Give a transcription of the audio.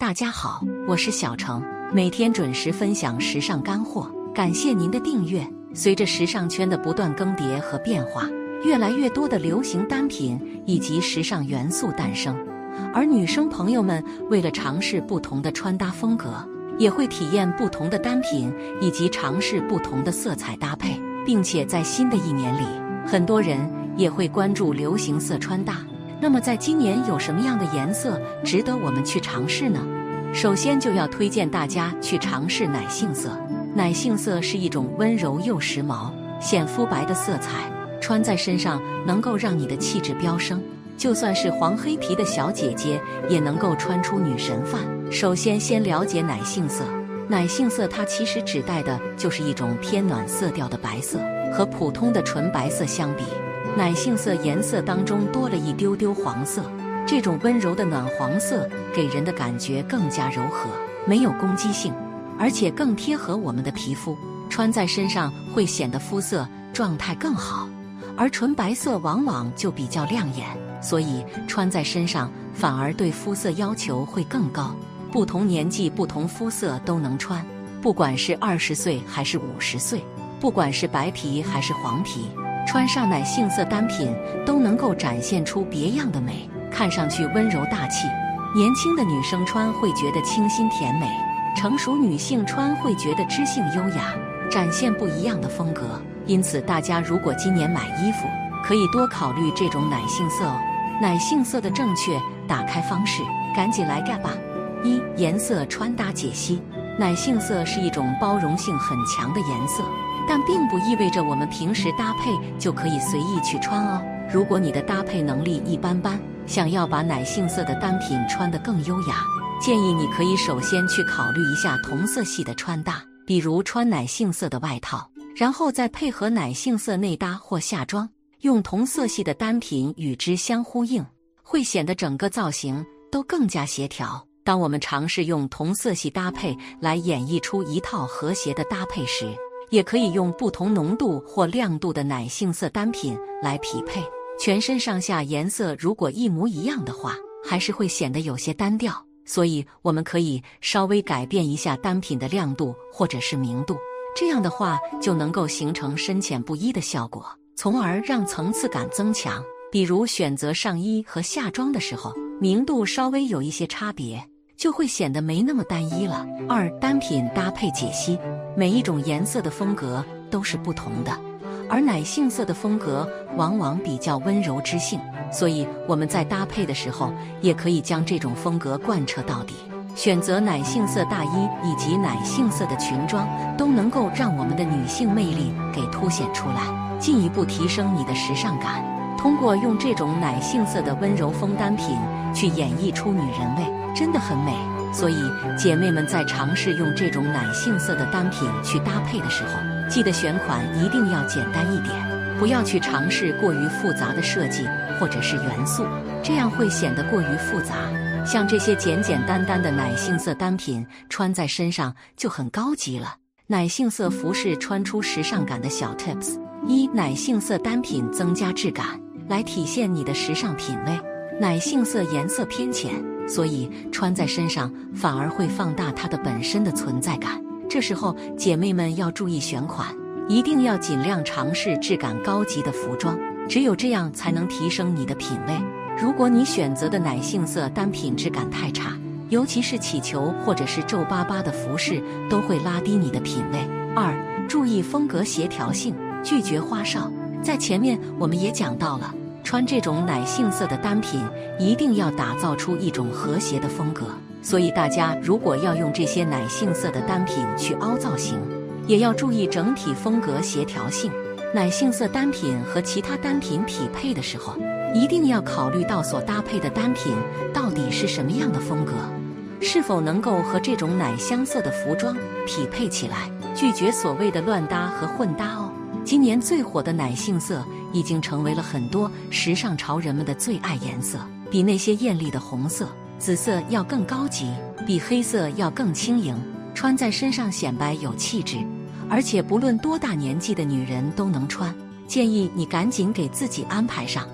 大家好，我是小程，每天准时分享时尚干货，感谢您的订阅。随着时尚圈的不断更迭和变化，越来越多的流行单品以及时尚元素诞生，而女生朋友们为了尝试不同的穿搭风格，也会体验不同的单品以及尝试不同的色彩搭配，并且在新的一年里，很多人也会关注流行色穿搭。那么，在今年有什么样的颜色值得我们去尝试呢？首先就要推荐大家去尝试奶杏色。奶杏色是一种温柔又时髦、显肤白的色彩，穿在身上能够让你的气质飙升。就算是黄黑皮的小姐姐，也能够穿出女神范。首先，先了解奶杏色。奶杏色它其实指代的就是一种偏暖色调的白色，和普通的纯白色相比。奶杏色颜色当中多了一丢丢黄色，这种温柔的暖黄色给人的感觉更加柔和，没有攻击性，而且更贴合我们的皮肤，穿在身上会显得肤色状态更好。而纯白色往往就比较亮眼，所以穿在身上反而对肤色要求会更高。不同年纪、不同肤色都能穿，不管是二十岁还是五十岁，不管是白皮还是黄皮。穿上奶杏色单品都能够展现出别样的美，看上去温柔大气。年轻的女生穿会觉得清新甜美，成熟女性穿会觉得知性优雅，展现不一样的风格。因此，大家如果今年买衣服，可以多考虑这种奶杏色哦。奶杏色的正确打开方式，赶紧来干吧！一、颜色穿搭解析：奶杏色是一种包容性很强的颜色。但并不意味着我们平时搭配就可以随意去穿哦。如果你的搭配能力一般般，想要把奶杏色的单品穿得更优雅，建议你可以首先去考虑一下同色系的穿搭，比如穿奶杏色的外套，然后再配合奶杏色内搭或下装，用同色系的单品与之相呼应，会显得整个造型都更加协调。当我们尝试用同色系搭配来演绎出一套和谐的搭配时，也可以用不同浓度或亮度的奶杏色单品来匹配，全身上下颜色如果一模一样的话，还是会显得有些单调。所以我们可以稍微改变一下单品的亮度或者是明度，这样的话就能够形成深浅不一的效果，从而让层次感增强。比如选择上衣和下装的时候，明度稍微有一些差别。就会显得没那么单一了。二单品搭配解析，每一种颜色的风格都是不同的，而奶杏色的风格往往比较温柔知性，所以我们在搭配的时候也可以将这种风格贯彻到底。选择奶杏色大衣以及奶杏色的裙装，都能够让我们的女性魅力给凸显出来，进一步提升你的时尚感。通过用这种奶杏色的温柔风单品去演绎出女人味。真的很美，所以姐妹们在尝试用这种奶杏色的单品去搭配的时候，记得选款一定要简单一点，不要去尝试过于复杂的设计或者是元素，这样会显得过于复杂。像这些简简单单的奶杏色单品，穿在身上就很高级了。奶杏色服饰穿出时尚感的小 tips：一、奶杏色单品增加质感，来体现你的时尚品味。奶杏色颜色偏浅。所以穿在身上反而会放大它的本身的存在感。这时候姐妹们要注意选款，一定要尽量尝试质感高级的服装，只有这样才能提升你的品味。如果你选择的奶杏色单品质感太差，尤其是起球或者是皱巴巴的服饰，都会拉低你的品味。二，注意风格协调性，拒绝花哨。在前面我们也讲到了。穿这种奶杏色的单品，一定要打造出一种和谐的风格。所以大家如果要用这些奶杏色的单品去凹造型，也要注意整体风格协调性。奶杏色单品和其他单品匹配的时候，一定要考虑到所搭配的单品到底是什么样的风格，是否能够和这种奶香色的服装匹配起来。拒绝所谓的乱搭和混搭哦。今年最火的奶杏色已经成为了很多时尚潮人们的最爱颜色，比那些艳丽的红色、紫色要更高级，比黑色要更轻盈，穿在身上显白有气质，而且不论多大年纪的女人都能穿。建议你赶紧给自己安排上。